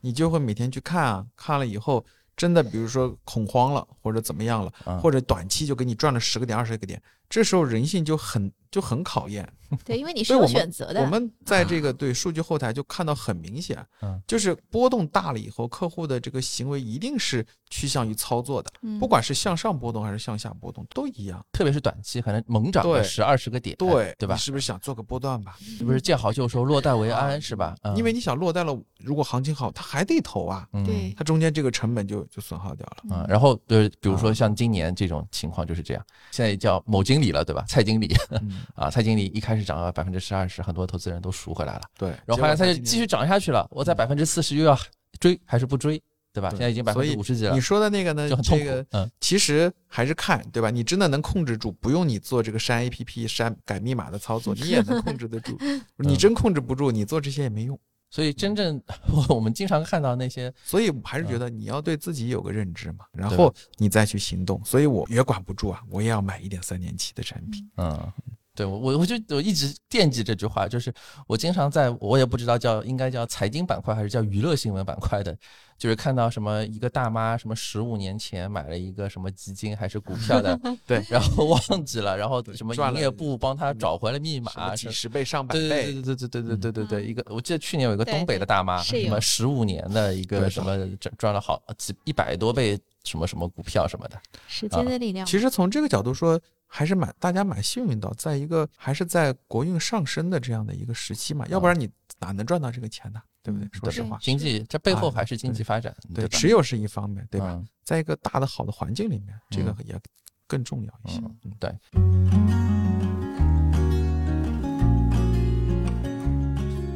你就会每天去看啊，看了以后。真的，比如说恐慌了，或者怎么样了，或者短期就给你赚了十个点、二十个点，这时候人性就很就很考验。对，因为你是有选择的。我们在这 个对数据后台就看到很明显，就是波动大了以后，客户的这个行为一定是趋向于操作的，不管是向上波动还是向下波动都一样。特别是短期可能猛涨个十二十个点，对对吧？你是不是想做个波段吧？是不是见好就收，落袋为安是吧？因为你想落袋了，如果行情好，他还得投啊。对，他中间这个成本就就损耗掉了。嗯，然后呃，比如说像今年这种情况就是这样，现在叫某经理了，对吧？蔡经理 啊，蔡经理一开始涨了百分之十二。十很多投资人都赎回来了，对，然后后来他就继续涨下去了，我在百分之四十又要追还是不追，对吧？现在已经百分之五十几了。你说的那个呢，就很痛苦。嗯，其实还是看，对吧？你真的能控制住，不用你做这个删 APP、删改密码的操作，你也能控制得住。你真控制不住，你做这些也没用。所以真正 我们经常看到那些，所以还是觉得你要对自己有个认知嘛，然后你再去行动。所以我也管不住啊，我也要买一点三年期的产品。嗯。对我，我我就我一直惦记这句话，就是我经常在我也不知道叫应该叫财经板块还是叫娱乐新闻板块的，就是看到什么一个大妈什么十五年前买了一个什么基金还是股票的，对，然后忘记了，然后什么营业部帮他找回了密码，几十倍上百倍，对对对对对对对对对，一个我记得去年有一个东北的大妈，什么十五年的一个什么赚赚了好几一百多倍什么什么股票什么的，时间的力量。其实从这个角度说。还是蛮大家蛮幸运的，在一个还是在国运上升的这样的一个时期嘛，要不然你哪能赚到这个钱呢？对不对？说实话，经济这背后还是经济发展，对，持有是一方面，对吧？在一个大的好的环境里面，这个也更重要一些。嗯，对。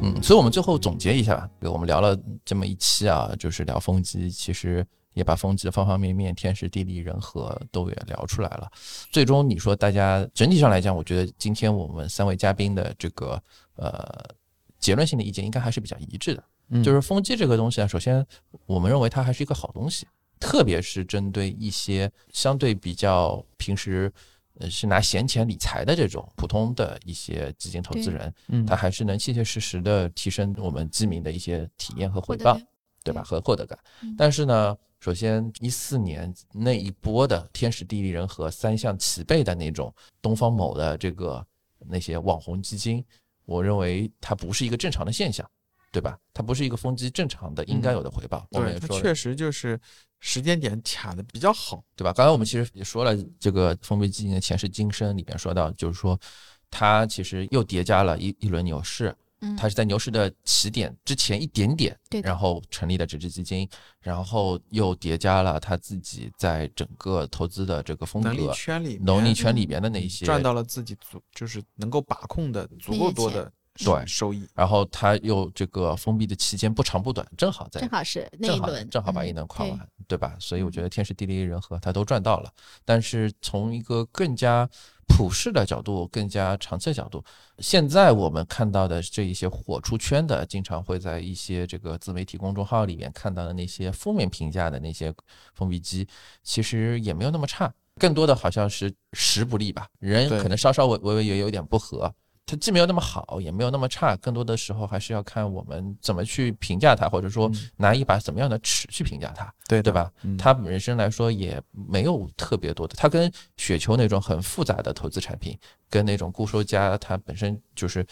嗯，所以我们最后总结一下吧，我们聊了这么一期啊，就是聊风机，其实。也把风机的方方面面、天时地利人和都也聊出来了。最终你说大家整体上来讲，我觉得今天我们三位嘉宾的这个呃结论性的意见应该还是比较一致的。就是风机这个东西啊，首先我们认为它还是一个好东西，特别是针对一些相对比较平时呃是拿闲钱理财的这种普通的一些基金投资人，他还是能切切实实的提升我们基民的一些体验和回报，对吧？和获得感。但是呢。首先，一四年那一波的天时地利人和三项齐备的那种东方某的这个那些网红基金，我认为它不是一个正常的现象，对吧？它不是一个风机正常的应该有的回报。对，它确实就是时间点卡的比较好，对吧？刚才我们其实也说了，这个封闭基金的前世今生里面说到，就是说它其实又叠加了一一轮牛市。它是在牛市的起点之前一点点，然后成立的这支基金，然后又叠加了他自己在整个投资的这个风格能力圈里能力圈里边的那一些赚到了自己足就是能够把控的足够多的对收益，然后他又这个封闭的期间不长不短，正好在正好是那一轮正好把一轮跨完，对。吧？所以我觉得天时地利人和他都赚到了，但是从一个更加。普世的角度，更加长期的角度，现在我们看到的这一些火出圈的，经常会在一些这个自媒体公众号里面看到的那些负面评价的那些封闭机，其实也没有那么差，更多的好像是时不利吧，人可能稍稍微微微也有点不合。它既没有那么好，也没有那么差，更多的时候还是要看我们怎么去评价它，或者说拿一把怎么样的尺去评价它，对对吧？它本身来说也没有特别多的，它跟雪球那种很复杂的投资产品，跟那种固收加它本身就是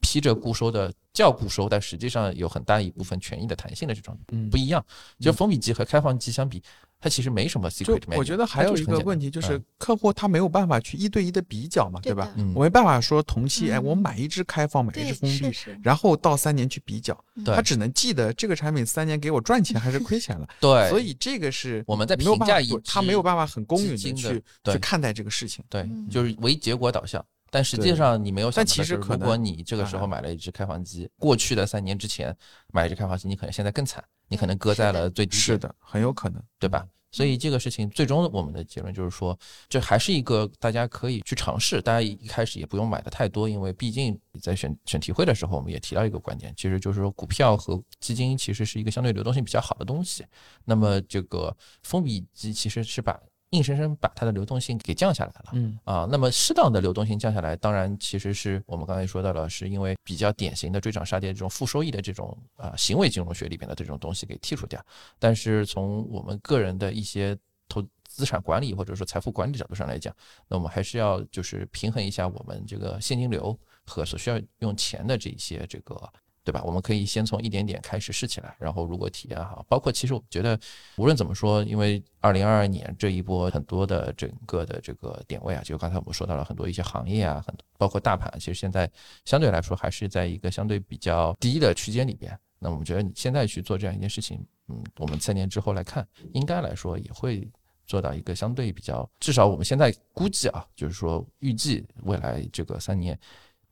披着固收的叫固收，但实际上有很大一部分权益的弹性的这种不一样。就封闭机和开放机相比。它其实没什么 secret。我觉得还有一个问题就是，客户他没有办法去一对一的比较嘛，对吧？嗯，我没办法说同期，哎，我买一只开放，买一只封闭，然后到三年去比较，他只能记得这个产品三年给我赚钱还是亏钱了。对，所以这个是我们在评价一，他没有办法很公允的去去看待这个事情。对，就是唯结果导向。但实际上你没有想到，如果你这个时候买了一只开放机，过去的三年之前买一只开放机，你可能现在更惨，你可能搁在了最低。是的，很有可能，对吧？所以这个事情最终我们的结论就是说，这还是一个大家可以去尝试。大家一开始也不用买的太多，因为毕竟在选选题会的时候，我们也提到一个观点，其实就是说股票和基金其实是一个相对流动性比较好的东西。那么这个封闭基其实是把。硬生生把它的流动性给降下来了，嗯啊，那么适当的流动性降下来，当然其实是我们刚才说到了，是因为比较典型的追涨杀跌这种负收益的这种啊行为金融学里边的这种东西给剔除掉。但是从我们个人的一些投资产管理或者说财富管理角度上来讲，那我们还是要就是平衡一下我们这个现金流和所需要用钱的这些这个。对吧？我们可以先从一点点开始试起来，然后如果体验好，包括其实我觉得，无论怎么说，因为二零二二年这一波很多的整个的这个点位啊，就刚才我们说到了很多一些行业啊，很包括大盘，其实现在相对来说还是在一个相对比较低的区间里边。那我们觉得你现在去做这样一件事情，嗯，我们三年之后来看，应该来说也会做到一个相对比较，至少我们现在估计啊，就是说预计未来这个三年。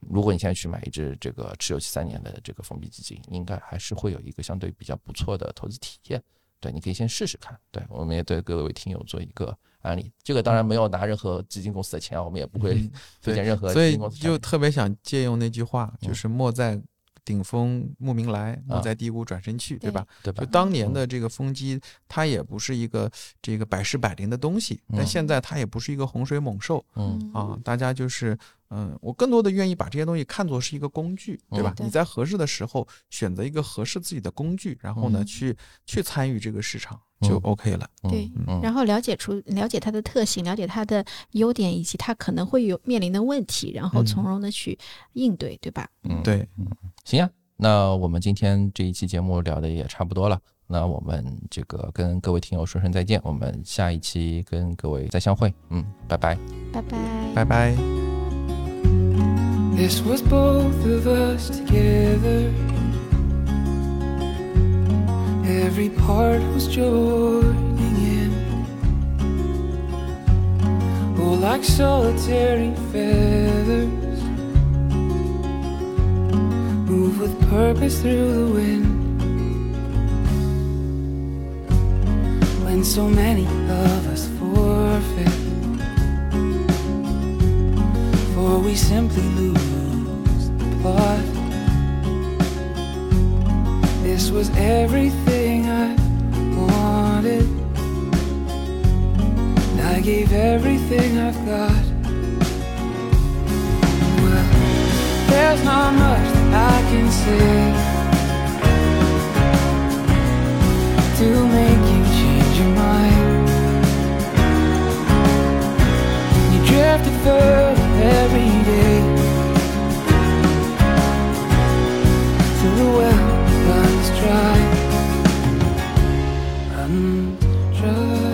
如果你现在去买一只这个持有期三年的这个封闭基金，应该还是会有一个相对比较不错的投资体验。对，你可以先试试看。对，我们也对各位听友做一个案例。这个当然没有拿任何基金公司的钱啊，我们也不会推荐任何基金公司。所以就特别想借用那句话，就是莫在。顶峰慕名来，莫在低谷转身去，对吧？对吧？就当年的这个风机，它也不是一个这个百试百灵的东西，但现在它也不是一个洪水猛兽。嗯啊，大家就是嗯，我更多的愿意把这些东西看作是一个工具，对吧？你在合适的时候选择一个合适自己的工具，然后呢，去去参与这个市场。就 OK 了，对，然后了解出了解它的特性，了解它的优点，以及它可能会有面临的问题，然后从容的去应对，对吧？嗯，对，嗯，行呀，那我们今天这一期节目聊的也差不多了，那我们这个跟各位听友说声再见，我们下一期跟各位再相会，嗯，拜拜，拜拜，拜拜。Every part was joining in. Oh, like solitary feathers, move with purpose through the wind. When so many of us forfeit, for we simply lose the plot. This was everything I wanted. I gave everything I've got. Well, there's not much I can say to make you change your mind. You drift every day. To the well runs dry, dry,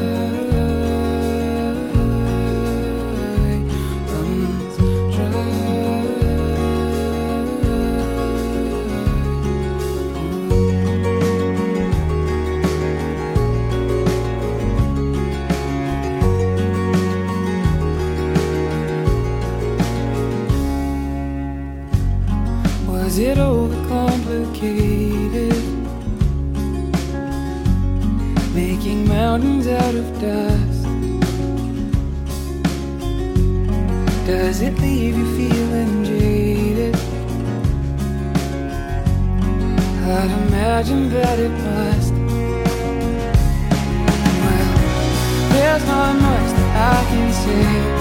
of dust. Does it leave you feeling jaded? I'd imagine that it must. Well, there's not much that I can say